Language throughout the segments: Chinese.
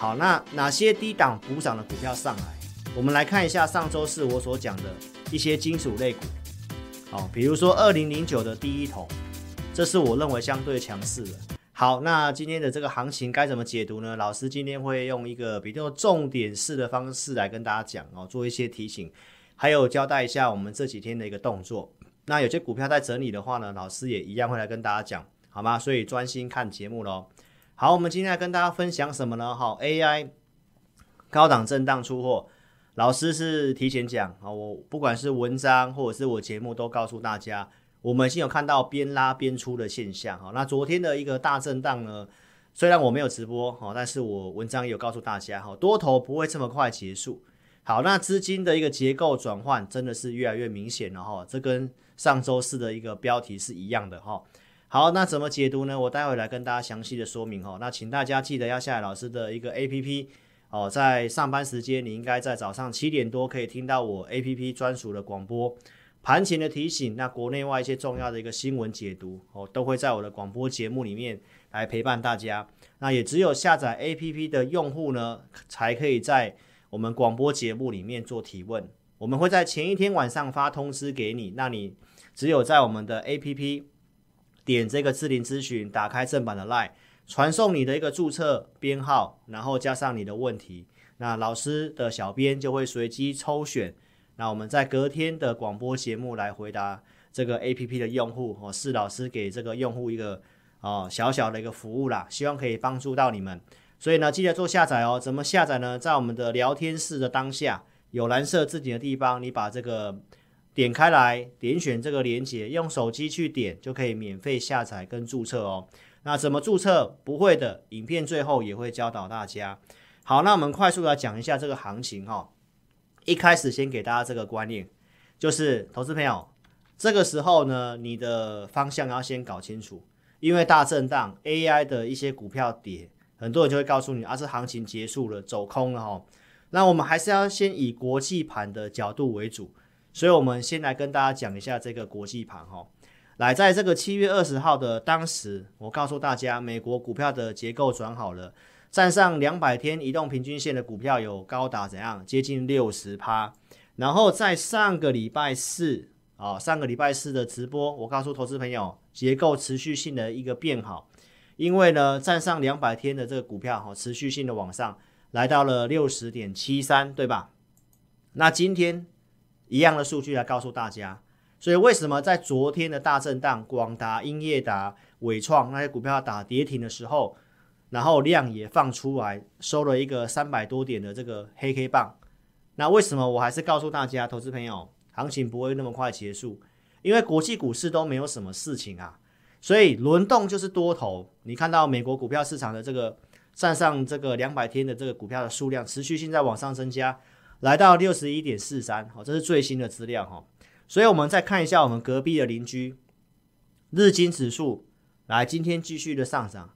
好，那哪些低档补涨的股票上来？我们来看一下上周四我所讲的一些金属类股。好，比如说二零零九的第一桶，这是我认为相对强势的。好，那今天的这个行情该怎么解读呢？老师今天会用一个比较重点式的方式来跟大家讲哦，做一些提醒，还有交代一下我们这几天的一个动作。那有些股票在整理的话呢，老师也一样会来跟大家讲，好吗？所以专心看节目喽。好，我们今天来跟大家分享什么呢？好，AI 高档震荡出货，老师是提前讲啊，我不管是文章或者是我节目都告诉大家，我们已经有看到边拉边出的现象。好，那昨天的一个大震荡呢，虽然我没有直播，好，但是我文章也有告诉大家，哈，多头不会这么快结束。好，那资金的一个结构转换真的是越来越明显了哈，这跟上周四的一个标题是一样的哈。好，那怎么解读呢？我待会来跟大家详细的说明哦。那请大家记得要下载老师的一个 APP 哦，在上班时间你应该在早上七点多可以听到我 APP 专属的广播盘前的提醒。那国内外一些重要的一个新闻解读哦，都会在我的广播节目里面来陪伴大家。那也只有下载 APP 的用户呢，才可以在我们广播节目里面做提问。我们会在前一天晚上发通知给你，那你只有在我们的 APP。点这个智霖咨询，打开正版的 LINE，传送你的一个注册编号，然后加上你的问题，那老师的小编就会随机抽选，那我们在隔天的广播节目来回答这个 APP 的用户哦，是老师给这个用户一个哦小小的一个服务啦，希望可以帮助到你们，所以呢，记得做下载哦。怎么下载呢？在我们的聊天室的当下有蓝色字体的地方，你把这个。点开来，点选这个连接，用手机去点就可以免费下载跟注册哦。那怎么注册？不会的，影片最后也会教导大家。好，那我们快速来讲一下这个行情哈、一开始先给大家这个观念，就是投资朋友，这个时候呢，你的方向要先搞清楚，因为大震荡，AI 的一些股票跌，很多人就会告诉你，啊，这行情结束了，走空了哈、哦。那我们还是要先以国际盘的角度为主。所以，我们先来跟大家讲一下这个国际盘哈。来，在这个七月二十号的当时，我告诉大家，美国股票的结构转好了，站上两百天移动平均线的股票有高达怎样？接近六十趴。然后在上个礼拜四啊，上个礼拜四的直播，我告诉投资朋友，结构持续性的一个变好，因为呢，站上两百天的这个股票哈，持续性的往上来到了六十点七三，对吧？那今天。一样的数据来告诉大家，所以为什么在昨天的大震荡，广达、英业达、伟创那些股票打跌停的时候，然后量也放出来，收了一个三百多点的这个黑 K 棒。那为什么我还是告诉大家，投资朋友，行情不会那么快结束？因为国际股市都没有什么事情啊，所以轮动就是多头。你看到美国股票市场的这个站上这个两百天的这个股票的数量，持续性在往上增加。来到六十一点四三，好，这是最新的资料哈。所以，我们再看一下我们隔壁的邻居日经指数，来，今天继续的上涨。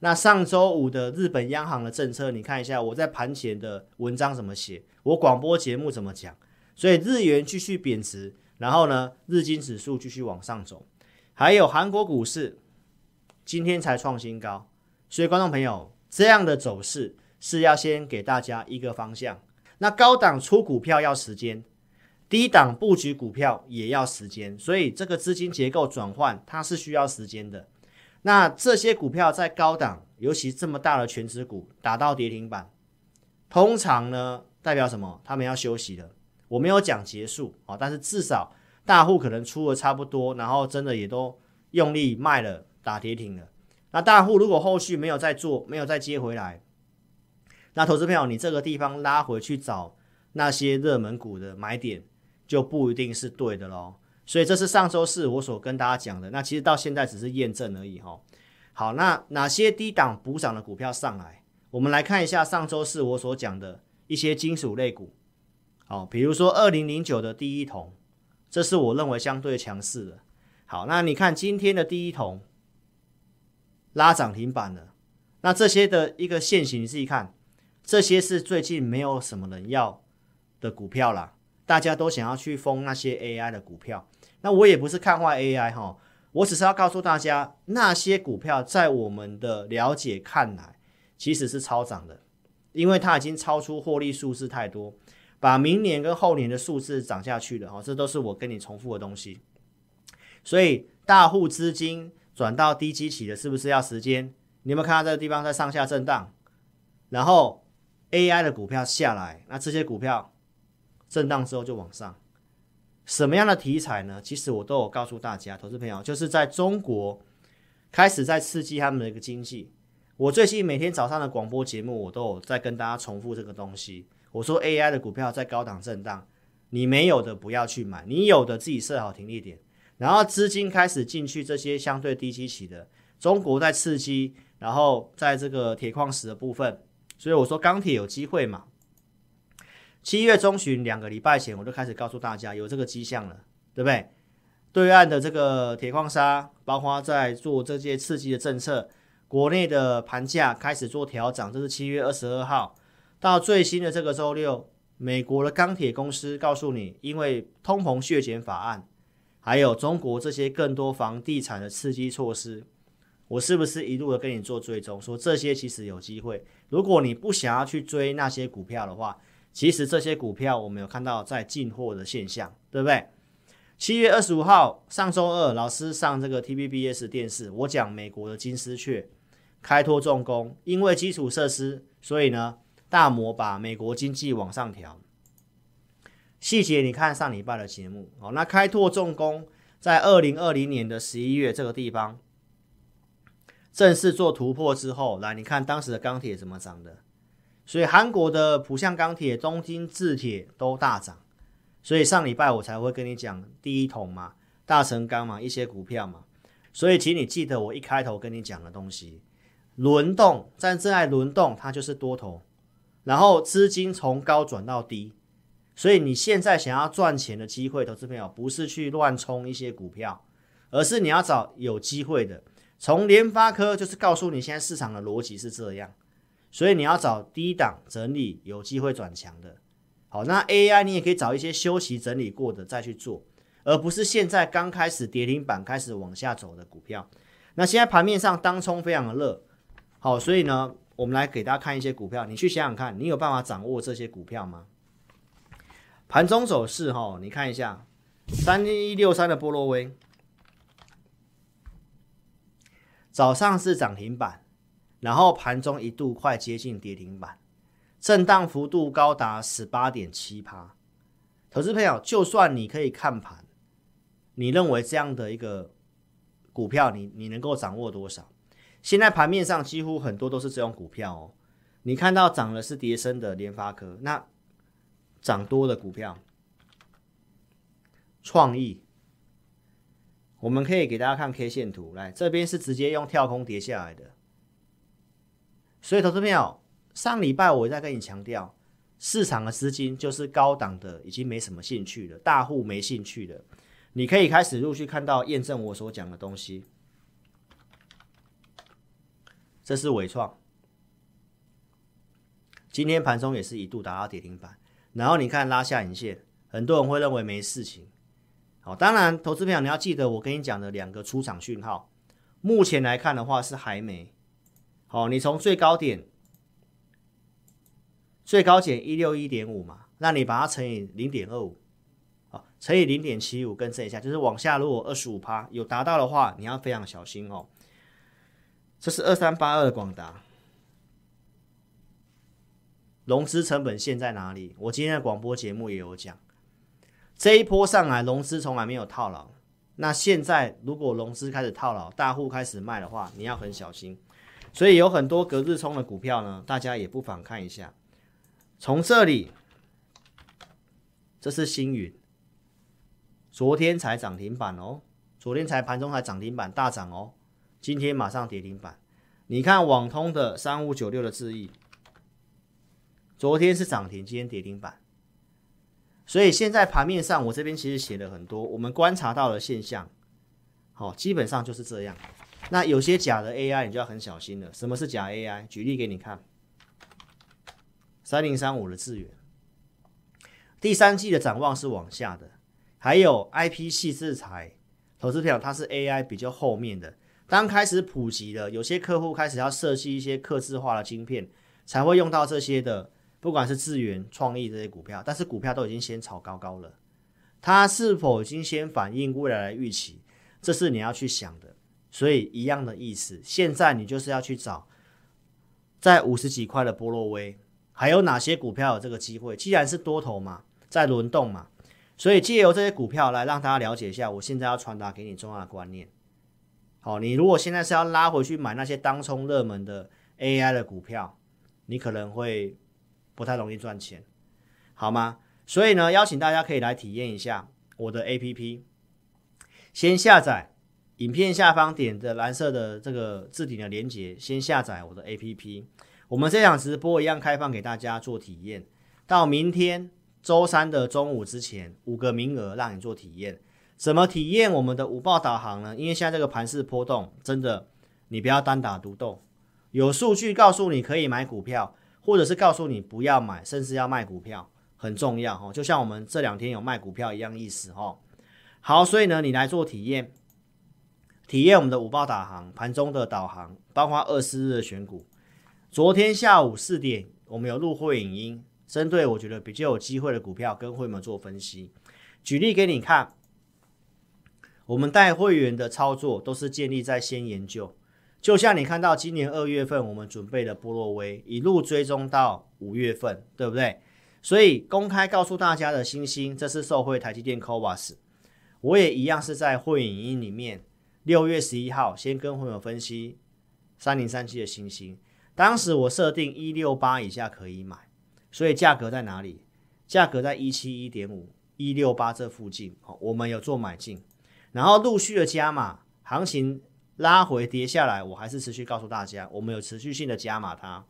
那上周五的日本央行的政策，你看一下我在盘前的文章怎么写，我广播节目怎么讲。所以日元继续贬值，然后呢，日经指数继续往上走。还有韩国股市今天才创新高，所以观众朋友，这样的走势是要先给大家一个方向。那高档出股票要时间，低档布局股票也要时间，所以这个资金结构转换它是需要时间的。那这些股票在高档，尤其这么大的全值股打到跌停板，通常呢代表什么？他们要休息了。我没有讲结束啊，但是至少大户可能出的差不多，然后真的也都用力卖了，打跌停了。那大户如果后续没有再做，没有再接回来。那投资朋友，你这个地方拉回去找那些热门股的买点，就不一定是对的喽。所以这是上周四我所跟大家讲的。那其实到现在只是验证而已哈。好，那哪些低档补涨的股票上来？我们来看一下上周四我所讲的一些金属类股。好，比如说二零零九的第一铜，这是我认为相对强势的。好，那你看今天的第一铜拉涨停板了。那这些的一个线型，你自己看。这些是最近没有什么人要的股票啦，大家都想要去封那些 AI 的股票。那我也不是看坏 AI 哈，我只是要告诉大家，那些股票在我们的了解看来，其实是超涨的。因为它已经超出获利数字太多，把明年跟后年的数字涨下去了。哈，这都是我跟你重复的东西。所以大户资金转到低基期的，是不是要时间？你有没有看到这个地方在上下震荡？然后 AI 的股票下来，那这些股票震荡之后就往上。什么样的题材呢？其实我都有告诉大家，投资朋友，就是在中国开始在刺激他们的一个经济。我最近每天早上的广播节目，我都有在跟大家重复这个东西。我说 AI 的股票在高档震荡，你没有的不要去买，你有的自己设好停利点。然后资金开始进去这些相对低基期的，中国在刺激，然后在这个铁矿石的部分，所以我说钢铁有机会嘛。七月中旬两个礼拜前，我就开始告诉大家有这个迹象了，对不对？对岸的这个铁矿砂，包括在做这些刺激的政策，国内的盘价开始做调整，这是七月二十二号到最新的这个周六，美国的钢铁公司告诉你，因为通膨削减法案，还有中国这些更多房地产的刺激措施，我是不是一路的跟你做追踪，说这些其实有机会？如果你不想要去追那些股票的话。其实这些股票我们有看到在进货的现象，对不对？七月二十五号，上周二，老师上这个 TVBS 电视，我讲美国的金丝雀开拓重工，因为基础设施，所以呢，大摩把美国经济往上调。细节你看上礼拜的节目哦。那开拓重工在二零二零年的十一月这个地方正式做突破之后，来你看当时的钢铁怎么涨的。所以韩国的浦项钢铁、东京制铁都大涨，所以上礼拜我才会跟你讲第一桶嘛、大成钢嘛、一些股票嘛。所以请你记得我一开头跟你讲的东西，轮动在正在轮动，它就是多头，然后资金从高转到低，所以你现在想要赚钱的机会，投资朋友不是去乱冲一些股票，而是你要找有机会的。从联发科就是告诉你现在市场的逻辑是这样。所以你要找低档整理有机会转强的，好，那 AI 你也可以找一些休息整理过的再去做，而不是现在刚开始跌停板开始往下走的股票。那现在盘面上当冲非常的热，好，所以呢，我们来给大家看一些股票，你去想想看，你有办法掌握这些股票吗？盘中走势哈，你看一下三一六三的波罗威，早上是涨停板。然后盘中一度快接近跌停板，震荡幅度高达十八点七趴。投资朋友，就算你可以看盘，你认为这样的一个股票你，你能够掌握多少？现在盘面上几乎很多都是这种股票哦。你看到涨的是叠升的联发科，那涨多的股票，创意，我们可以给大家看 K 线图，来这边是直接用跳空跌下来的。所以，投资朋友，上礼拜我在跟你强调，市场的资金就是高档的，已经没什么兴趣了，大户没兴趣了。你可以开始陆续看到验证我所讲的东西。这是伟创，今天盘中也是一度达到跌停板，然后你看拉下影线，很多人会认为没事情。好，当然，投资朋友你要记得我跟你讲的两个出场讯号，目前来看的话是还没。好，你从最高点，最高减一六一点五嘛，那你把它乘以零点二五，好，乘以零点七五，更正一下，就是往下落二十五趴有达到的话，你要非常小心哦。这是二三八二的广达，融资成本线在哪里？我今天的广播节目也有讲，这一波上来融资从来没有套牢，那现在如果融资开始套牢，大户开始卖的话，你要很小心。所以有很多隔日冲的股票呢，大家也不妨看一下。从这里，这是星云，昨天才涨停板哦，昨天才盘中才涨停板大涨哦，今天马上跌停板。你看网通的三五九六的智易，昨天是涨停，今天跌停板。所以现在盘面上，我这边其实写了很多我们观察到的现象，好，基本上就是这样。那有些假的 AI，你就要很小心了。什么是假 AI？举例给你看，三零三五的智原，第三季的展望是往下的。还有 IP 系制裁，投资票它是 AI 比较后面的。当开始普及了，有些客户开始要设计一些客制化的晶片，才会用到这些的，不管是智源、创意这些股票，但是股票都已经先炒高高了，它是否已经先反映未来的预期，这是你要去想的。所以一样的意思，现在你就是要去找在五十几块的波洛威，还有哪些股票有这个机会？既然是多头嘛，在轮动嘛，所以借由这些股票来让大家了解一下，我现在要传达给你重要的观念。好，你如果现在是要拉回去买那些当冲热门的 AI 的股票，你可能会不太容易赚钱，好吗？所以呢，邀请大家可以来体验一下我的 APP，先下载。影片下方点的蓝色的这个置顶的连接，先下载我的 APP。我们这场直播一样开放给大家做体验，到明天周三的中午之前，五个名额让你做体验。怎么体验我们的午报导航呢？因为现在这个盘势波动，真的你不要单打独斗，有数据告诉你可以买股票，或者是告诉你不要买，甚至要卖股票，很重要哦。就像我们这两天有卖股票一样意思哦。好，所以呢，你来做体验。体验我们的五报导航，盘中的导航，包括二十日的选股。昨天下午四点，我们有录会影音，针对我觉得比较有机会的股票，跟会员做分析。举例给你看，我们带会员的操作都是建立在先研究。就像你看到今年二月份我们准备的波洛威，一路追踪到五月份，对不对？所以公开告诉大家的星星，这是受惠台积电 c o v a s 我也一样是在会影音里面。六月十一号，先跟朋友分析三零三七的星星。当时我设定一六八以下可以买，所以价格在哪里？价格在一七一点五、一六八这附近。我们有做买进，然后陆续的加码，行情拉回跌下来，我还是持续告诉大家，我们有持续性的加码它。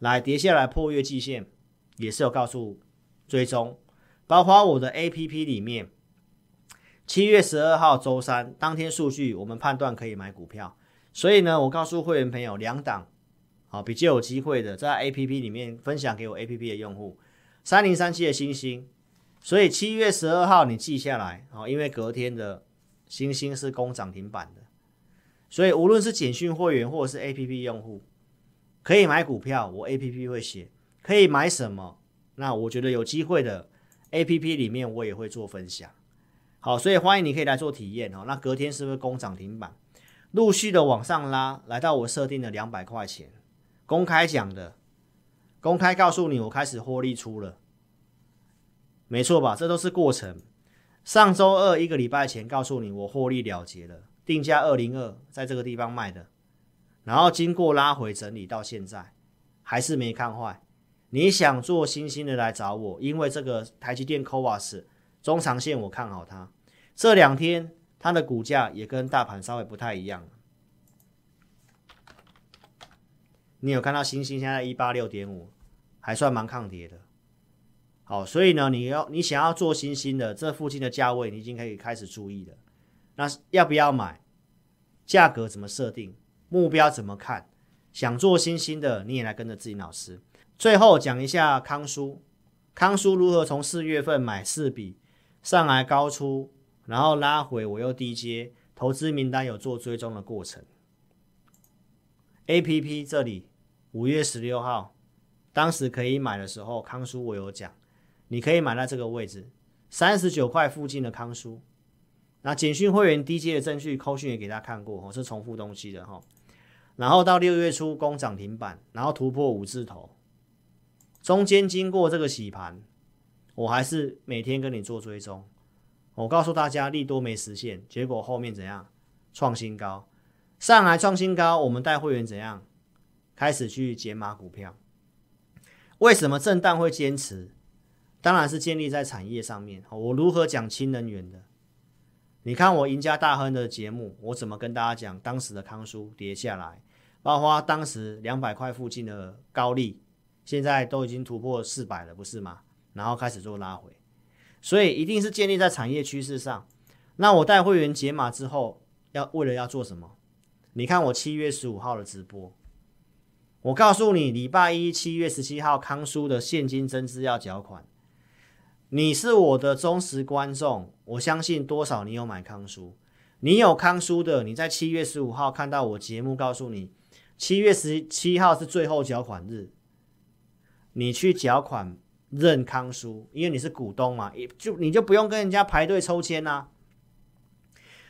来跌下来破月季线，也是有告诉追踪，包括我的 APP 里面。七月十二号周三当天数据，我们判断可以买股票，所以呢，我告诉会员朋友两档，好比较有机会的，在 A P P 里面分享给我 A P P 的用户，三零三七的星星，所以七月十二号你记下来，好，因为隔天的星星是攻涨停板的，所以无论是简讯会员或者是 A P P 用户，可以买股票，我 A P P 会写可以买什么，那我觉得有机会的 A P P 里面我也会做分享。好，所以欢迎你可以来做体验哦。那隔天是不是攻涨停板？陆续的往上拉，来到我设定的两百块钱，公开讲的，公开告诉你我开始获利出了，没错吧？这都是过程。上周二一个礼拜前告诉你我获利了结了，定价二零二，在这个地方卖的，然后经过拉回整理到现在，还是没看坏。你想做新兴的来找我，因为这个台积电 CoWoS 中长线我看好它，这两天它的股价也跟大盘稍微不太一样。你有看到星星现在一八六点五，还算蛮抗跌的。好，所以呢，你要你想要做星星的，这附近的价位你已经可以开始注意了。那要不要买？价格怎么设定？目标怎么看？想做新兴的，你也来跟着自己老师。最后讲一下康叔，康叔如何从四月份买四笔。上来高出，然后拉回，我又低接，投资名单有做追踪的过程。A P P 这里五月十六号，当时可以买的时候，康叔我有讲，你可以买在这个位置，三十九块附近的康叔。那简讯会员低接的证据，扣讯也给大家看过，哦，是重复东西的哈。然后到六月初攻涨停板，然后突破五字头，中间经过这个洗盘。我还是每天跟你做追踪，我告诉大家利多没实现，结果后面怎样创新高，上来创新高，我们带会员怎样开始去解码股票？为什么震荡会坚持？当然是建立在产业上面。我如何讲氢能源的？你看我赢家大亨的节目，我怎么跟大家讲当时的康叔跌下来，包括当时两百块附近的高利，现在都已经突破四百了，不是吗？然后开始做拉回，所以一定是建立在产业趋势上。那我带会员解码之后，要为了要做什么？你看我七月十五号的直播，我告诉你，礼拜一七月十七号康叔的现金增资要缴款。你是我的忠实观众，我相信多少你有买康舒，你有康舒的，你在七月十五号看到我节目，告诉你七月十七号是最后缴款日，你去缴款认康舒，因为你是股东嘛，也就你就不用跟人家排队抽签啊。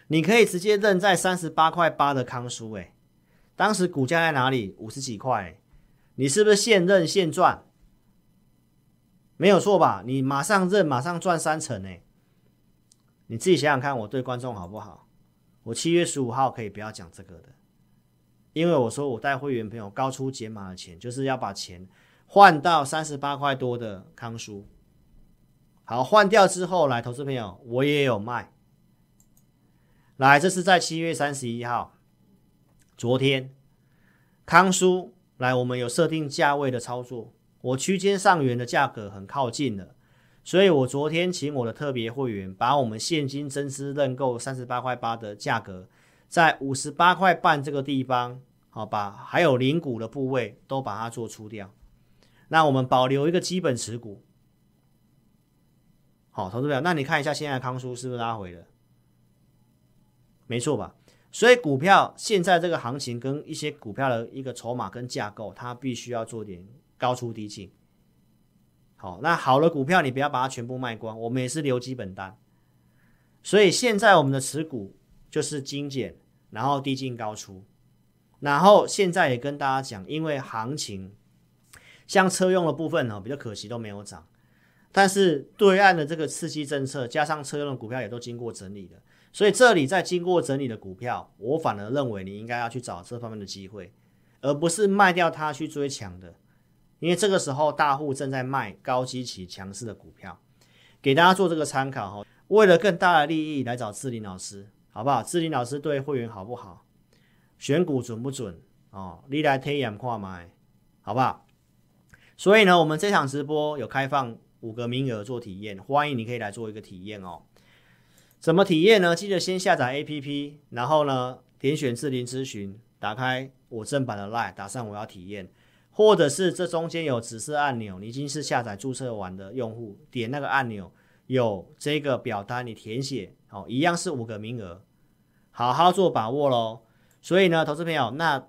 你可以直接认在三十八块八的康舒，诶，当时股价在哪里？五十几块，你是不是现认现赚？没有错吧？你马上认，马上赚三成呢。你自己想想看，我对观众好不好？我七月十五号可以不要讲这个的，因为我说我带会员朋友高出解码的钱，就是要把钱换到三十八块多的康叔。好，换掉之后来，投资朋友，我也有卖。来，这是在七月三十一号，昨天康叔来，我们有设定价位的操作，我区间上缘的价格很靠近了，所以我昨天请我的特别会员把我们现金增资认购三十八块八的价格，在五十八块半这个地方，好吧，还有零股的部位都把它做出掉，那我们保留一个基本持股，好，投资表，那你看一下现在康叔是不是拉回了？没错吧？所以股票现在这个行情跟一些股票的一个筹码跟架构，它必须要做点高出低进。好，那好的股票你不要把它全部卖光，我们也是留基本单。所以现在我们的持股就是精简，然后低进高出。然后现在也跟大家讲，因为行情像车用的部分呢，比较可惜都没有涨，但是对岸的这个刺激政策加上车用的股票也都经过整理了。所以这里在经过整理的股票，我反而认为你应该要去找这方面的机会，而不是卖掉它去追强的，因为这个时候大户正在卖高基期强势的股票，给大家做这个参考哈。为了更大的利益来找志霖老师，好不好？志霖老师对会员好不好？选股准不准？哦，你来体验看卖，好不好？所以呢，我们这场直播有开放五个名额做体验，欢迎你可以来做一个体验哦。怎么体验呢？记得先下载 APP，然后呢，点选智霖咨询，打开我正版的 LINE，打上我要体验，或者是这中间有指示按钮，你已经是下载注册完的用户，点那个按钮，有这个表单你填写，哦，一样是五个名额，好好做把握喽。所以呢，投资朋友，那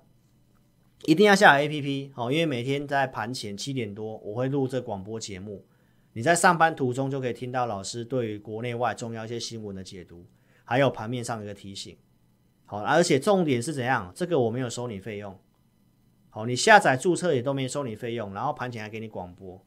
一定要下载 APP，哦，因为每天在盘前七点多，我会录这广播节目。你在上班途中就可以听到老师对于国内外重要一些新闻的解读，还有盘面上的一个提醒。好，而且重点是怎样？这个我没有收你费用。好，你下载注册也都没收你费用，然后盘前还给你广播，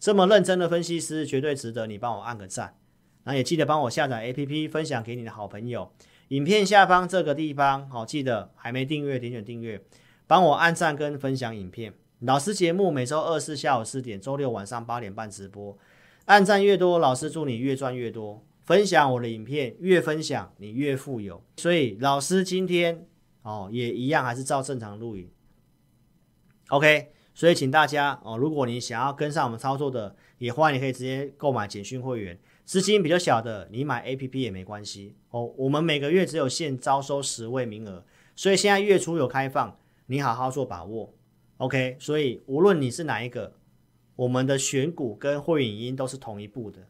这么认真的分析师绝对值得你帮我按个赞。那也记得帮我下载 APP，分享给你的好朋友。影片下方这个地方，好，记得还没订阅点选订阅，帮我按赞跟分享影片。老师节目每周二四下午四点，周六晚上八点半直播。按赞越多，老师祝你越赚越多。分享我的影片，越分享你越富有。所以老师今天哦也一样，还是照正常录影。OK，所以请大家哦，如果你想要跟上我们操作的，也欢迎你可以直接购买简讯会员。资金比较小的，你买 APP 也没关系哦。我们每个月只有限招收十位名额，所以现在月初有开放，你好好做把握。OK，所以无论你是哪一个，我们的选股跟会影音都是同一步的。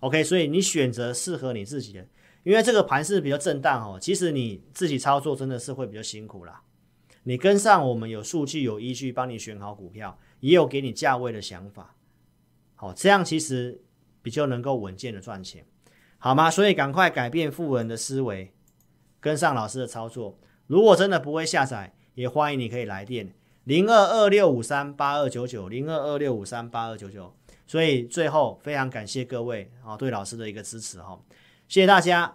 OK，所以你选择适合你自己的，因为这个盘是比较震荡哦。其实你自己操作真的是会比较辛苦啦。你跟上我们有数据有依据帮你选好股票，也有给你价位的想法。好，这样其实比较能够稳健的赚钱，好吗？所以赶快改变富人的思维，跟上老师的操作。如果真的不会下载，也欢迎你可以来电零二二六五三八二九九零二二六五三八二九九。所以最后非常感谢各位啊对老师的一个支持哈，谢谢大家。